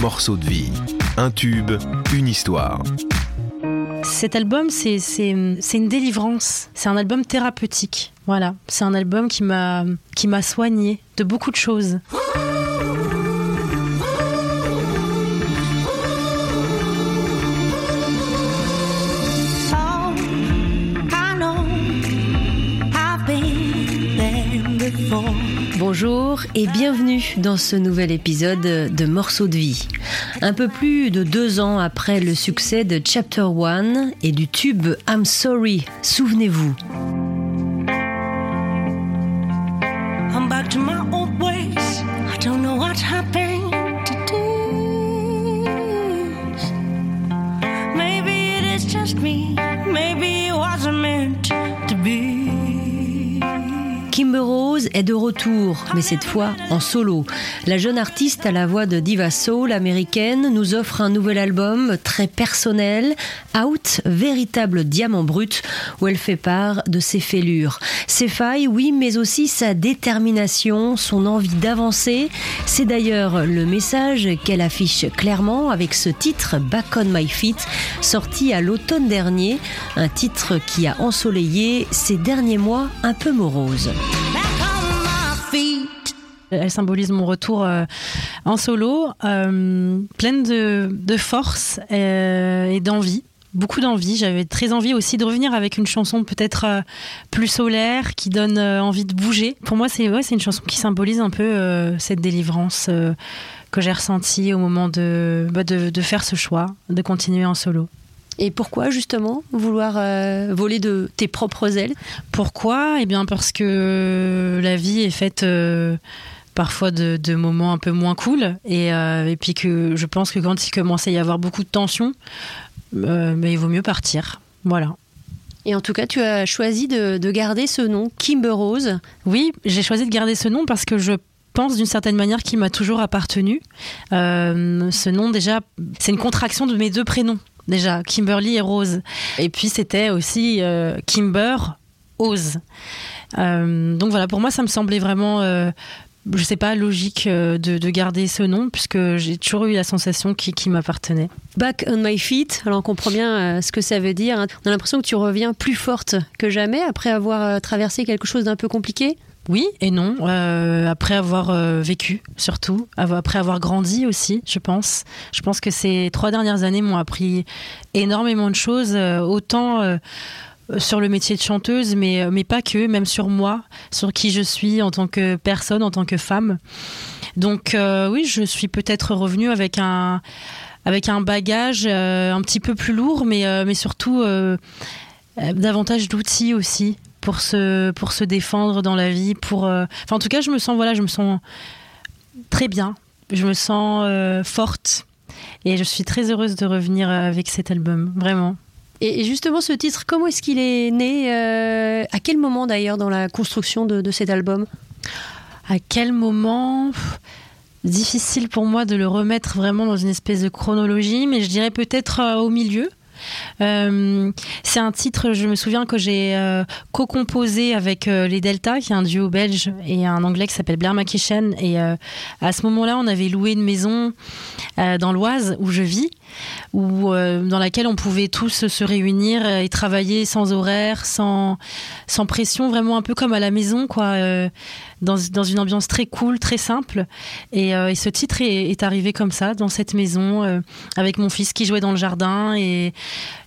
morceau de vie. Un tube, une histoire. Cet album, c'est une délivrance. C'est un album thérapeutique. Voilà, c'est un album qui m'a soigné de beaucoup de choses. Et bienvenue dans ce nouvel épisode de Morceaux de vie. Un peu plus de deux ans après le succès de Chapter One et du tube I'm Sorry, souvenez-vous. I'm back to my old ways. De retour, mais cette fois en solo. La jeune artiste à la voix de diva soul américaine nous offre un nouvel album très personnel, Out, véritable diamant brut, où elle fait part de ses fêlures. Ses failles, oui, mais aussi sa détermination, son envie d'avancer. C'est d'ailleurs le message qu'elle affiche clairement avec ce titre Back on My Feet, sorti à l'automne dernier, un titre qui a ensoleillé ces derniers mois un peu moroses. Elle symbolise mon retour euh, en solo, euh, pleine de, force euh, et d'envie beaucoup d'envie. J'avais très envie aussi de revenir avec une chanson peut-être plus solaire, qui donne envie de bouger. Pour moi, c'est une chanson qui symbolise un peu cette délivrance que j'ai ressentie au moment bah, de, faire ce choix, de continuer en solo. Et pourquoi justement vouloir voler de tes propres ailes? Pourquoi? Eh bien parce que la vie est faite parfois de, moments un peu moins cool. Euh, et, puis que je pense que quand il commence à y avoir beaucoup de tension, euh, il vaut mieux partir. Voilà. Et en tout cas, tu as choisi de, garder ce nom, Kimber Rose. Oui, j'ai choisi de garder ce nom parce que je pense d'une certaine manière qu'il m'a toujours appartenu. Euh, ce nom, déjà, c'est une contraction de mes deux prénoms. Déjà, Kimberly et Rose. Et puis, c'était aussi Kimber, Ose. donc voilà, pour moi, ça me semblait vraiment je sais pas, logique euh, de, garder ce nom, puisque j'ai toujours eu la sensation qui, qui m'appartenait. Back on my feet, alors on comprend bien euh, ce que ça veut dire. On a l'impression que tu reviens plus forte que jamais après avoir euh, traversé quelque chose d'un peu compliqué? Oui et non. après avoir vécu, surtout, après avoir grandi aussi, je pense. Je pense que ces trois dernières années m'ont appris énormément de choses, autant sur le métier de chanteuse, mais, euh, pas que, même sur moi, sur qui je suis en tant que personne, en tant que femme. Donc euh, oui, je suis peut-être revenue avec un, bagage euh, un petit peu plus lourd, mais, mais surtout davantage d'outils aussi pour se, pour se défendre dans la vie. Pour, enfin, en tout cas, je me sens, voilà, je me sens très bien, je me sens forte. Et je suis très heureuse de revenir avec cet album, vraiment. Et justement, ce titre, comment est-ce qu'il est né euh, À quel moment d'ailleurs dans la construction de, cet album? À quel moment? Difficile pour moi de le remettre vraiment dans une espèce de chronologie, mais je dirais peut-être euh, au milieu. Euh, c'est un titre, je me souviens que j'ai co composé avec les Delta, qui est un duo belge, et un anglais qui s'appelle Blair McKishen. Et à ce moment-là, on avait loué une maison dans l'Oise où je vis où, euh, dans laquelle on pouvait tous se réunir et travailler sans horaire, sans, sans pression, vraiment un peu comme à la maison, quoi, euh, dans, dans, une ambiance très cool, très simple. Et, euh, et ce titre est, est, arrivé comme ça, dans cette maison, avec mon fils qui jouait dans le jardin et,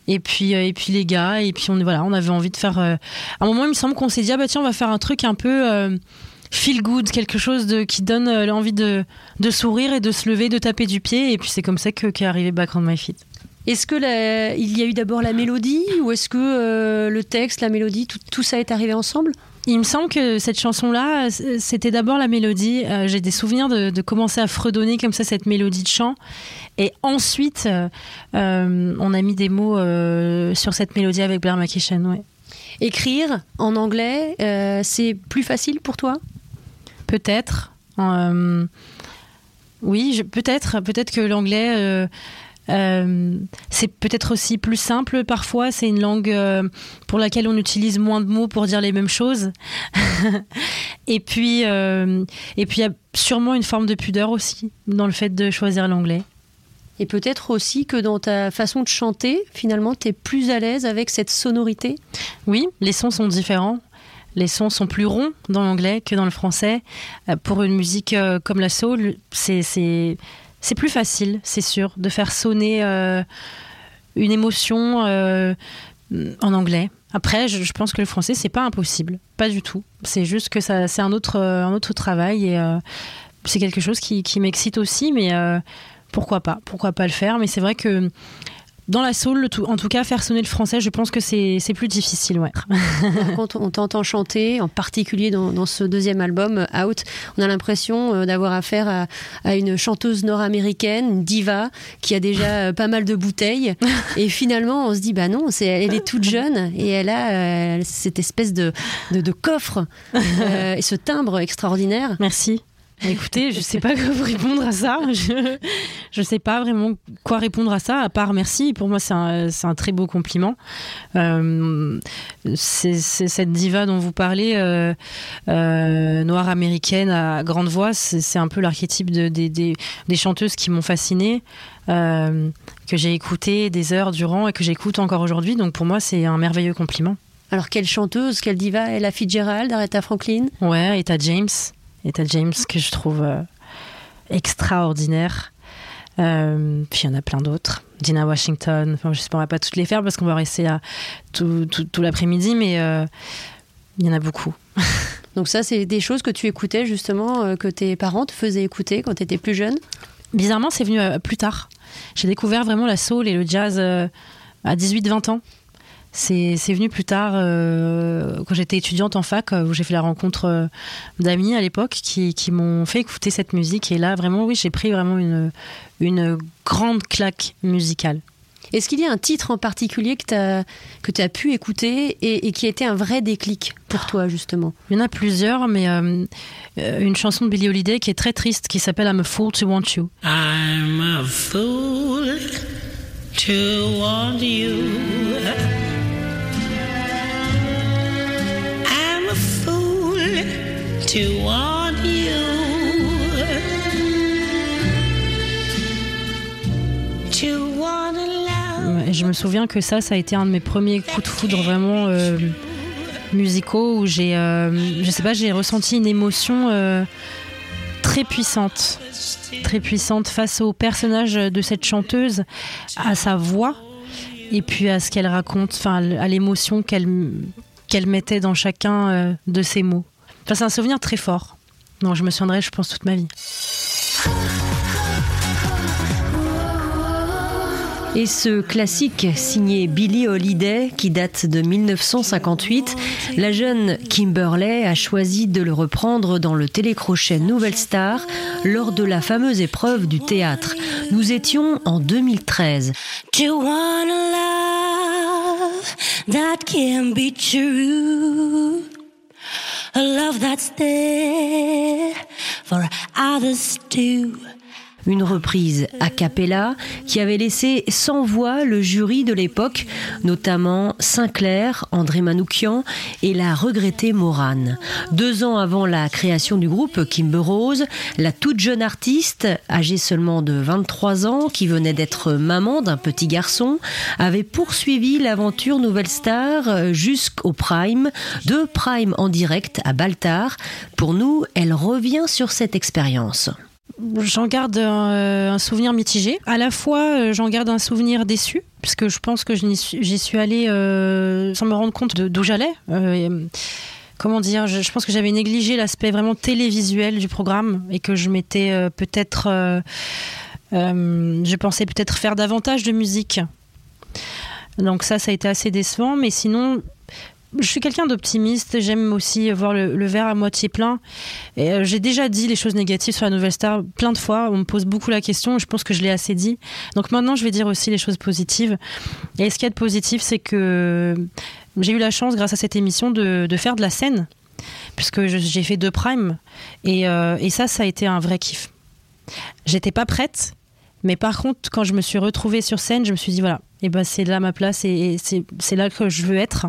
et puis et puis les gars et puis on voilà on avait envie de faire à un moment il me semble qu'on s'est dit ah bah tiens on va faire un truc un peu feel good, quelque chose de, qui donne euh, l'envie de, de sourire et de se lever, de taper du pied. Et puis c'est comme ça qu'est arrivé Back on My Feet. Est-ce que il y a eu d'abord la mélodie ou est-ce que euh, le texte, la mélodie, tout, tout ça est arrivé ensemble? Il me semble que cette chanson-là, c'était d'abord la mélodie. Euh, j'ai des souvenirs de, commencer à fredonner comme ça cette mélodie de chant. Et ensuite, on a mis des mots sur cette mélodie avec Blair. Ouais. Écrire en anglais, c'est plus facile pour toi? Peut-être. Euh, oui, peut-être. Peut-être que l'anglais. Euh, euh, c'est peut-être aussi plus simple parfois. C'est une langue pour laquelle on utilise moins de mots pour dire les mêmes choses. et puis, et puis il y a sûrement une forme de pudeur aussi dans le fait de choisir l'anglais. Et peut-être aussi que dans ta façon de chanter, finalement, tu es plus à l'aise avec cette sonorité? Oui, les sons sont différents. Les sons sont plus ronds dans l'anglais que dans le français. Euh, pour une musique euh, comme la soul, c'est plus facile, c'est sûr, de faire sonner euh, une émotion en anglais. Après, je, pense que le français, c'est pas impossible, pas du tout. C'est juste que c'est un autre, un autre travail et c'est quelque chose qui, qui m'excite aussi, mais pourquoi pas? Pourquoi pas le faire? Mais c'est vrai que dans la soul, en tout cas, faire sonner le français, je pense que c'est plus difficile. Ouais. Quand on t'entend chanter, en particulier dans, ce deuxième album, Out, on a l'impression euh, d'avoir affaire à, une chanteuse nord-américaine, une diva, qui a déjà euh, pas mal de bouteilles. Et finalement, on se dit, bah non, elle est toute jeune et elle a euh, cette espèce de, de, coffre et ce timbre extraordinaire. Merci. Écoutez, je ne sais pas quoi vous répondre à ça. Je ne sais pas vraiment quoi répondre à ça, à part merci. Pour moi, c'est un, un, très beau compliment. Euh, c'est cette diva dont vous parlez, euh, euh, noire américaine à grande voix, c'est un peu l'archétype de, des, des, chanteuses qui m'ont fascinée, que j'ai écouté des heures durant et que j'écoute encore aujourd'hui. Donc pour moi, c'est un merveilleux compliment. Alors quelle chanteuse, quelle diva Ella Fitzgerald, Aretha Franklin? Ouais, Etta James. Etta James que je trouve euh, extraordinaire. Euh, puis il y en a plein d'autres. Dina Washington, enfin, je ne pourrais pas toutes les faire parce qu'on va rester à tout, tout, l'après-midi, mais euh, il y en a beaucoup. Donc ça, c'est des choses que tu écoutais justement, que tes parents te faisaient écouter quand tu étais plus jeune? Bizarrement, c'est venu plus tard. J'ai découvert vraiment la soul et le jazz à 18-20 ans. C'est venu plus tard, euh, quand j'étais étudiante en fac, euh, où j'ai fait la rencontre euh, d'amis à l'époque qui, qui m'ont fait écouter cette musique. Et là, vraiment, oui, j'ai pris vraiment une, une grande claque musicale. Est-ce qu'il y a un titre en particulier que tu as, que as pu écouter et, qui a été un vrai déclic pour toi, justement? Il y en a plusieurs, mais une chanson de Billie Holiday qui est très triste, qui s'appelle I'm a Fool to Want You. I'm a fool to want you. Je me souviens que ça, ça a été un de mes premiers coups de foudre vraiment euh, musicaux où j'ai, euh, je sais pas, j'ai ressenti une émotion euh, très puissante, très puissante face au personnage de cette chanteuse, à sa voix et puis à ce qu'elle raconte, enfin à l'émotion qu'elle qu'elle mettait dans chacun de ses mots c'est un souvenir très fort. Non, je me souviendrai, je pense, toute ma vie. Et ce classique signé Billie Holiday, qui date de 1958, la jeune Kimberley a choisi de le reprendre dans le télécrochet Nouvelle Star lors de la fameuse épreuve du théâtre. Nous étions en 2013. that can be true? A love that's there for others too. Une reprise a cappella qui avait laissé sans voix le jury de l'époque, notamment Sinclair, André Manoukian et la regrettée Morane. Deux ans avant la création du groupe Kimber Rose, la toute jeune artiste, âgée seulement de 23 ans, qui venait d'être maman d'un petit garçon, avait poursuivi l'aventure Nouvelle Star jusqu'au Prime, de Prime en direct à Baltar. Pour nous, elle revient sur cette expérience. J'en garde euh, un, souvenir mitigé. À la fois, euh, j'en garde un souvenir déçu, puisque je pense que j'y suis, allée euh, sans me rendre compte d'où j'allais. comment dire je, pense que j'avais négligé l'aspect vraiment télévisuel du programme et que je m'étais peut-être. je pensais peut-être faire davantage de musique. Donc ça, ça a été assez décevant. Mais sinon, je suis quelqu'un d'optimiste. J'aime aussi voir le, verre à moitié plein. Euh, j'ai déjà dit les choses négatives sur la Nouvelle Star plein de fois. On me pose beaucoup la question. Je pense que je l'ai assez dit. Donc maintenant, je vais dire aussi les choses positives. Et ce qu'il y a de positif, c'est que j'ai eu la chance, grâce à cette émission, de, faire de la scène, puisque j'ai fait deux primes. Et, euh, et ça, ça a été un vrai kiff. J'étais pas prête. Mais par contre, quand je me suis retrouvée sur scène, je me suis dit, voilà, et ben c'est là ma place et, c'est là que je veux être.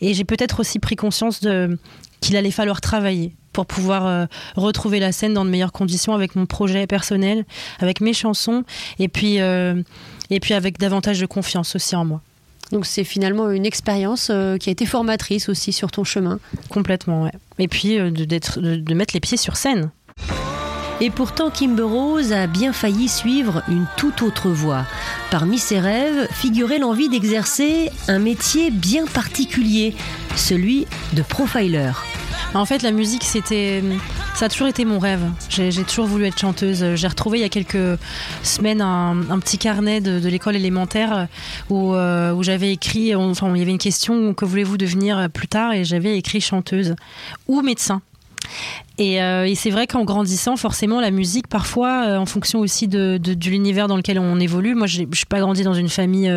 Et j'ai peut-être aussi pris conscience de qu'il allait falloir travailler pour pouvoir euh, retrouver la scène dans de meilleures conditions avec mon projet personnel, avec mes chansons et puis, euh, et puis avec davantage de confiance aussi en moi. Donc c'est finalement une expérience euh, qui a été formatrice aussi sur ton chemin. Complètement, ouais. Et puis de, de mettre les pieds sur scène. Et pourtant, Kimber Rose a bien failli suivre une toute autre voie. Parmi ses rêves figurait l'envie d'exercer un métier bien particulier, celui de profiler. En fait, la musique, c'était, ça a toujours été mon rêve. J'ai toujours voulu être chanteuse. J'ai retrouvé il y a quelques semaines un, petit carnet de, l'école élémentaire où, euh, où j'avais écrit, enfin, il y avait une question que voulez-vous devenir plus tard? Et j'avais écrit chanteuse ou médecin. Euh, et, c'est vrai qu'en grandissant, forcément, la musique, parfois, euh, en fonction aussi de, l'univers dans lequel on évolue. Moi, je suis pas grandi dans une famille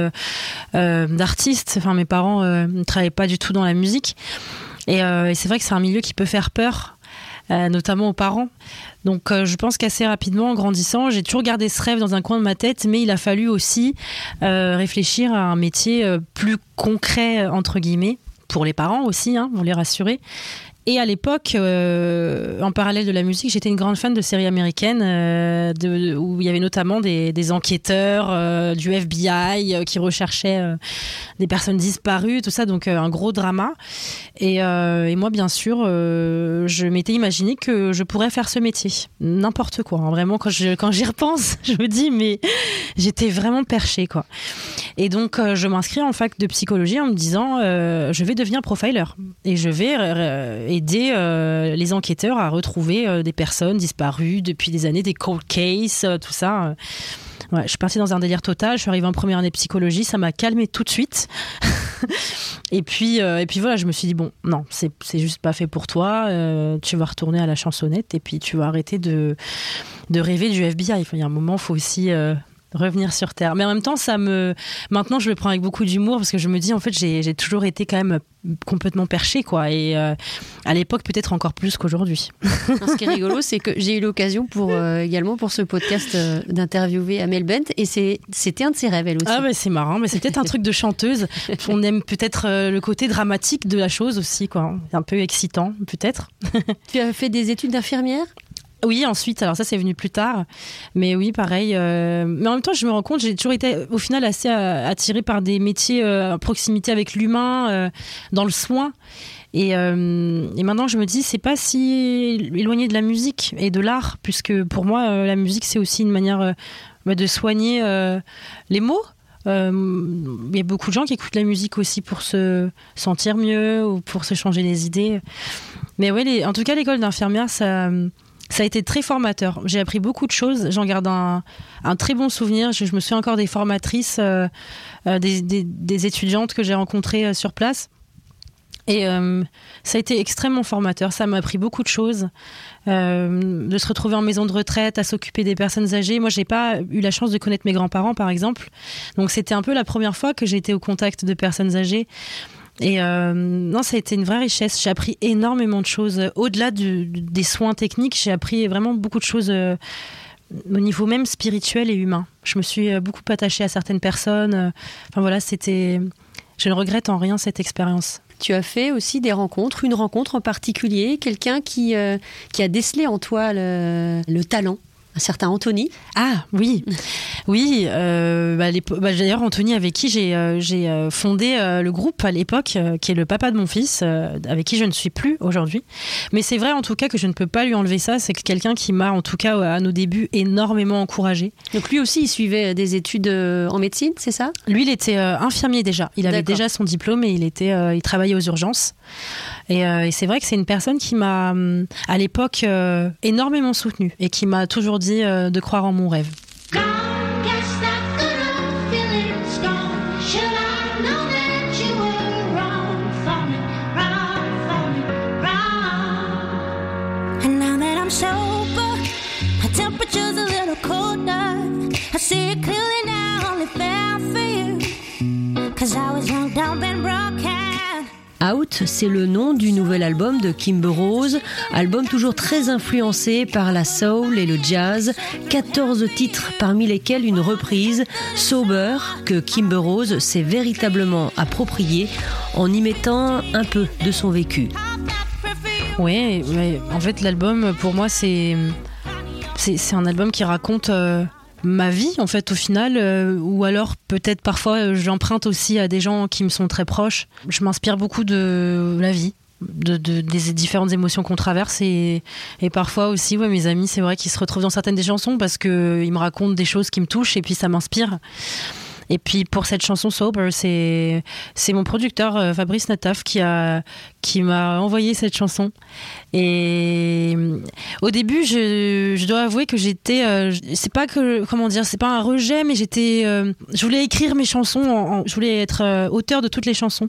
euh, d'artistes. Enfin, mes parents ne travaillaient pas du tout dans la musique. Et, c'est vrai que c'est un milieu qui peut faire peur, notamment aux parents. Donc, je pense qu'assez rapidement, en grandissant, j'ai toujours gardé ce rêve dans un coin de ma tête, mais il a fallu aussi réfléchir à un métier plus concret, entre guillemets pour les parents aussi, hein, pour les rassurer. Et à l'époque, euh, en parallèle de la musique, j'étais une grande fan de séries américaines euh, où il y avait notamment des, enquêteurs euh, du FBI qui recherchaient des personnes disparues, tout ça, donc un gros drama. Et, moi, bien sûr, je m'étais imaginé que je pourrais faire ce métier, n'importe quoi. Hein. Vraiment, quand j'y repense, je me dis mais j'étais vraiment perchée quoi. Et donc, je m'inscris en fac de psychologie en me disant je vais devenir profiler et je vais aider euh, les enquêteurs à retrouver euh, des personnes disparues depuis des années, des cold cases, euh, tout ça. Je suis partie dans un délire total. Je suis arrivée en première année psychologie, ça m'a calmé tout de suite. et puis, et puis voilà, je me suis dit bon, non, c'est juste pas fait pour toi. tu vas retourner à la chansonnette et puis tu vas arrêter de de rêver du FBI. il y a un moment, il faut aussi revenir sur terre. Mais en même temps, ça me. Maintenant, je le prends avec beaucoup d'humour parce que je me dis, en fait, j'ai toujours été quand même complètement perché, quoi. Et euh, à l'époque, peut-être encore plus qu'aujourd'hui. ce qui est rigolo, c'est que j'ai eu l'occasion pour euh, également pour ce podcast euh, d'interviewer Amel Bent et c'était un de ses rêves, elle aussi. Ah, mais c'est marrant, mais c'est peut-être un truc de chanteuse. On aime peut-être le côté dramatique de la chose aussi, quoi. Un peu excitant, peut-être. tu as fait des études d'infirmière? Oui, ensuite, alors ça c'est venu plus tard, mais oui, pareil. euh, mais en même temps, je me rends compte, j'ai toujours été au final assez euh, attirée par des métiers euh, proximité avec l'humain, dans le soin. Et, et, maintenant, je me dis, c'est pas si éloigné de la musique et de l'art, puisque pour moi, la musique c'est aussi une manière bah, de soigner les mots. Il y a beaucoup de gens qui écoutent la musique aussi pour se sentir mieux ou pour se changer les idées. Mais ouais, en tout cas, l'école d'infirmière, ça ça a été très formateur. J'ai appris beaucoup de choses. J'en garde un, très bon souvenir. Je, me souviens encore des formatrices, euh, euh, des, étudiantes que j'ai rencontrées euh, sur place. Et ça a été extrêmement formateur. Ça m'a appris beaucoup de choses. de se retrouver en maison de retraite, à s'occuper des personnes âgées. Moi, j'ai pas eu la chance de connaître mes grands-parents, par exemple. Donc, c'était un peu la première fois que j'ai été au contact de personnes âgées. Et euh, non, ça a été une vraie richesse. J'ai appris énormément de choses. Au-delà des soins techniques, j'ai appris vraiment beaucoup de choses euh, au niveau même spirituel et humain. Je me suis euh, beaucoup attachée à certaines personnes. Enfin voilà, c'était. Je ne regrette en rien cette expérience. Tu as fait aussi des rencontres, une rencontre en particulier, quelqu'un qui, qui a décelé en toi le talent un certain Anthony. Ah oui, oui. Euh, bah, bah, D'ailleurs, Anthony, avec qui j'ai euh, euh, fondé le groupe à l'époque, qui est le papa de mon fils, avec qui je ne suis plus aujourd'hui. Mais c'est vrai en tout cas que je ne peux pas lui enlever ça. C'est quelqu'un qui m'a, en tout cas à nos débuts, énormément encouragé. Donc lui aussi, il suivait des études en médecine, c'est ça? Lui, il était infirmier déjà. Il avait déjà son diplôme et il était, il travaillait aux urgences. Euh, et, c'est vrai que c'est une personne qui m'a, hum, à l'époque, énormément soutenue et qui m'a toujours dit euh, de croire en mon rêve. See it clearly now, only fair for you. Cause I was young, dumb and broken. Out, c'est le nom du nouvel album de Kimber Rose, album toujours très influencé par la soul et le jazz, 14 titres parmi lesquels une reprise, Sober, que Kimber Rose s'est véritablement appropriée en y mettant un peu de son vécu. Oui, en fait l'album pour moi c'est un album qui raconte euh, ma vie en fait au final euh, ou alors peut-être parfois euh, j'emprunte aussi à des gens qui me sont très proches. Je m'inspire beaucoup de la vie de, des différentes émotions qu'on traverse et, parfois aussi ouais, mes amis c'est vrai qu'ils se retrouvent dans certaines des chansons parce qu'ils me racontent des choses qui me touchent et puis ça m'inspire et puis pour cette chanson Sober, c'est c'est mon producteur euh, Fabrice Nataf qui a qui m'a envoyé cette chanson. Et euh, au début, je, je dois avouer que j'étais euh, c'est pas que comment dire, c'est pas un rejet, mais j'étais je voulais écrire mes chansons, je voulais être auteur de toutes les chansons.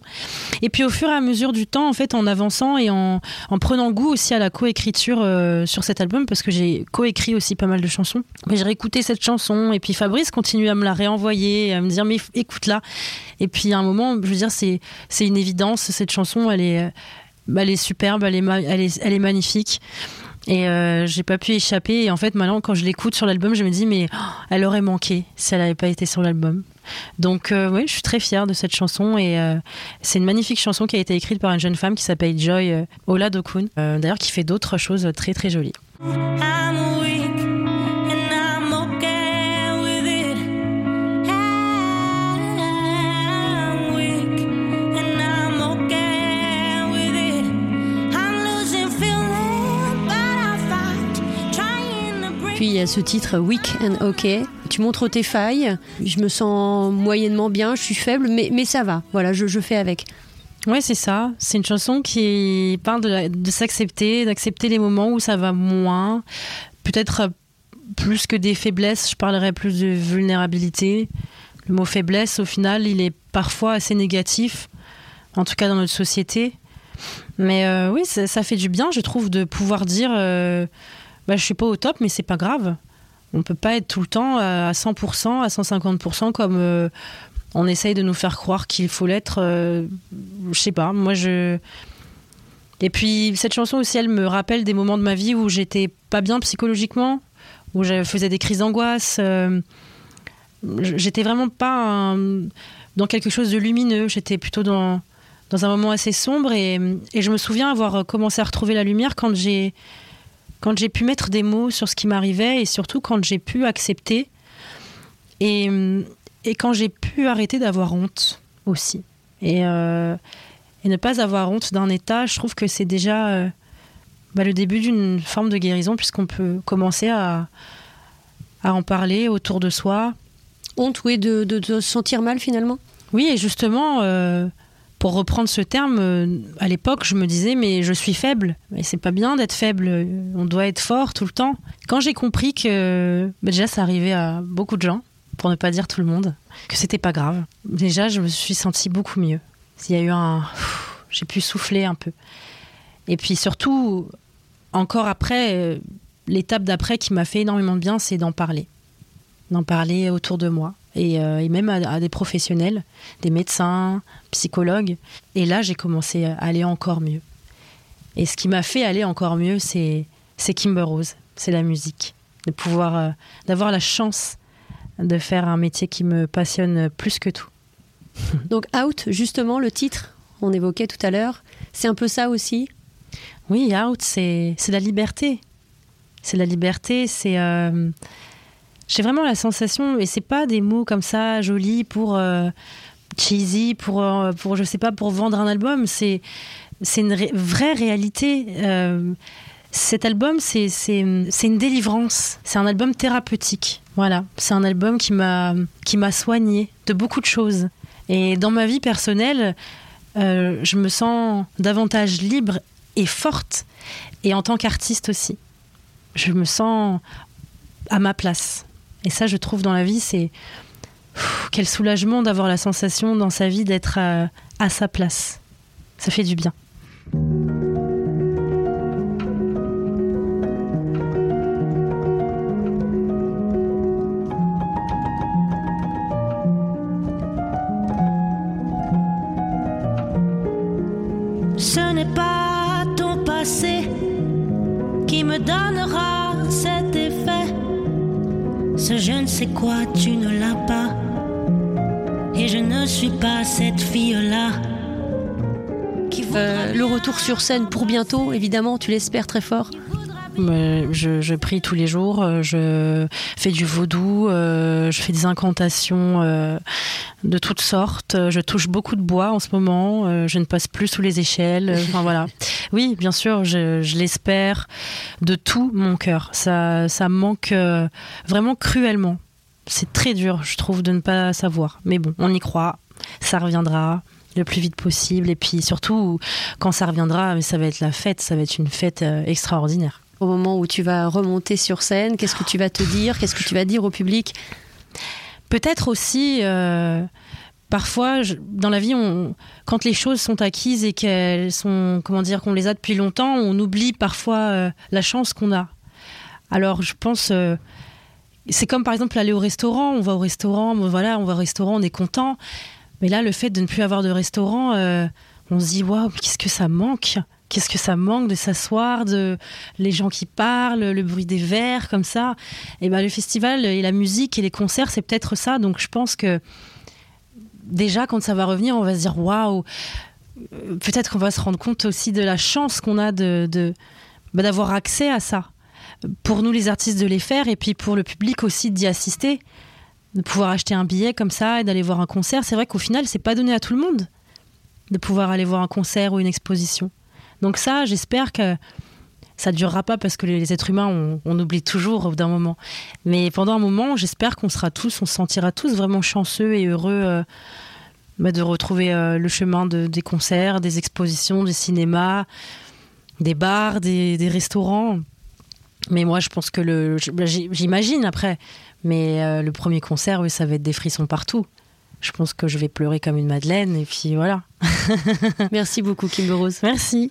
Et puis au fur et à mesure du temps, en fait, en avançant et en, en prenant goût aussi à la coécriture sur cet album, parce que j'ai coécrit aussi pas mal de chansons. Mais j'ai réécouté cette chanson et puis Fabrice continue à me la réenvoyer, à me dire mais écoute là. Et puis à un moment, je veux dire, c'est c'est une évidence. Cette chanson, elle est elle est superbe, elle est elle est, elle est magnifique. Et euh, j'ai pas pu échapper. Et en fait, maintenant, quand je l'écoute sur l'album, je me dis, mais oh, elle aurait manqué si elle n'avait pas été sur l'album. Donc, euh, oui, je suis très fière de cette chanson. Et euh, c'est une magnifique chanson qui a été écrite par une jeune femme qui s'appelle Joy Oladokun, d'ailleurs, qui fait d'autres choses très, très jolies. Ce titre Weak and OK. Tu montres tes failles. Je me sens moyennement bien, je suis faible, mais, mais ça va. Voilà, je, je fais avec. Ouais, c'est ça. C'est une chanson qui parle de, de s'accepter, d'accepter les moments où ça va moins. Peut-être plus que des faiblesses, je parlerais plus de vulnérabilité. Le mot faiblesse, au final, il est parfois assez négatif, en tout cas dans notre société. Mais euh, oui, ça, fait du bien, je trouve, de pouvoir dire euh, bah, je suis pas au top, mais c'est pas grave. On peut pas être tout le temps à 100%, à 150% comme euh, on essaye de nous faire croire qu'il faut l'être. Euh, je sais pas. Moi, je. Et puis cette chanson aussi, elle me rappelle des moments de ma vie où j'étais pas bien psychologiquement, où je faisais des crises d'angoisse. Euh, j'étais vraiment pas dans quelque chose de lumineux. J'étais plutôt dans dans un moment assez sombre et je me souviens avoir commencé à retrouver la lumière quand j'ai quand j'ai pu mettre des mots sur ce qui m'arrivait et surtout quand j'ai pu accepter et, et quand j'ai pu arrêter d'avoir honte aussi. Et, euh, et, ne pas avoir honte d'un état, je trouve que c'est déjà euh, bah, le début d'une forme de guérison puisqu'on peut commencer à, à en parler autour de soi. Honte, oui, de, de, de se sentir mal finalement? Oui, et justement, euh, pour reprendre ce terme, euh, à l'époque, je me disais, mais je suis faible. Mais c'est pas bien d'être faible. On doit être fort tout le temps. Quand j'ai compris que, bah, déjà, ça arrivait à beaucoup de gens, pour ne pas dire tout le monde, que c'était pas grave. Déjà, je me suis sentie beaucoup mieux. Il y a eu un. J'ai pu souffler un peu. Et puis surtout, encore après, euh, l'étape d'après qui m'a fait énormément de bien, c'est d'en parler. D'en parler autour de moi euh, et, même à, des professionnels, des médecins, psychologues. Et là, j'ai commencé à aller encore mieux. Et ce qui m'a fait aller encore mieux, c'est Kimber Rose, c'est la musique, de pouvoir, euh, d'avoir la chance de faire un métier qui me passionne plus que tout. Donc Out, justement, le titre, on évoquait tout à l'heure, c'est un peu ça aussi? Oui, Out, c'est la liberté. C'est la liberté, c'est... Euh, j'ai vraiment la sensation, et c'est pas des mots comme ça jolis pour euh, cheesy, pour, euh, pour je sais pas, pour vendre un album. C'est une vraie réalité. Euh, cet album, c'est une délivrance. C'est un album thérapeutique. Voilà, c'est un album qui m'a qui m'a soigné de beaucoup de choses. Et dans ma vie personnelle, je me sens davantage libre et forte. Et en tant qu'artiste aussi, je me sens à ma place. Et ça, je trouve dans la vie, c'est quel soulagement d'avoir la sensation dans sa vie d'être à, à sa place. Ça fait du bien. Ce je ne sais quoi, tu ne l'as pas. Et je ne suis pas cette fille-là. Euh, le retour sur scène pour bientôt, évidemment, tu l'espères très fort. Je, je, prie tous les jours, euh, je fais du vaudou, euh, je fais des incantations euh, de toutes sortes. Je touche beaucoup de bois en ce moment. Je ne passe plus sous les échelles. Enfin voilà. Oui, bien sûr, je, je l'espère de tout mon cœur. Ça, ça manque vraiment cruellement. C'est très dur, je trouve, de ne pas savoir. Mais bon, on y croit. Ça reviendra le plus vite possible. Et puis surtout, quand ça reviendra, ça va être la fête. Ça va être une fête extraordinaire au moment où tu vas remonter sur scène Qu'est-ce que tu vas te dire Qu'est-ce que tu vas dire au public? Peut-être aussi, euh, parfois, dans la vie, quand les choses sont acquises et qu'elles sont, comment dire, qu'on les a depuis longtemps, on oublie parfois euh, la chance qu'on a. Alors, je pense, euh, c'est comme par exemple aller au restaurant. On va au restaurant, voilà, on va au restaurant, on est content. Mais là, le fait de ne plus avoir de restaurant, on se dit waouh, qu'est-ce que ça manque? Qu'est-ce que ça manque de s'asseoir, de les gens qui parlent, le bruit des verres comme ça. Et ben le festival et la musique et les concerts, c'est peut-être ça. Donc je pense que déjà quand ça va revenir, on va se dire waouh. Peut-être qu'on va se rendre compte aussi de la chance qu'on a de, bah, d'avoir accès à ça. Pour nous les artistes de les faire et puis pour le public aussi d'y assister, de pouvoir acheter un billet comme ça et d'aller voir un concert. C'est vrai qu'au final, c'est pas donné à tout le monde de pouvoir aller voir un concert ou une exposition. Donc ça, j'espère que ça durera pas parce que les êtres humains, on, oublie toujours d'un moment. Mais pendant un moment, j'espère qu'on sera tous, on se sentira tous vraiment chanceux et heureux euh, bah, de retrouver euh, le chemin des concerts, des expositions, des cinémas, des bars, des, restaurants. Mais moi, je pense que le, bah, j'imagine après, mais euh, le premier concert, oui, ça va être des frissons partout. Je pense que je vais pleurer comme une madeleine et puis voilà. Merci beaucoup, Kimber Rose. Merci.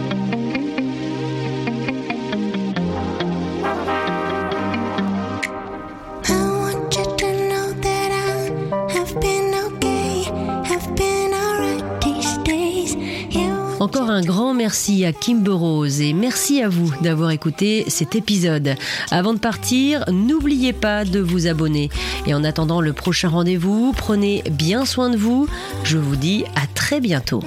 Un grand merci à Kimber Rose et merci à vous d'avoir écouté cet épisode. Avant de partir, n'oubliez pas de vous abonner. Et en attendant le prochain rendez-vous, prenez bien soin de vous. Je vous dis à très bientôt.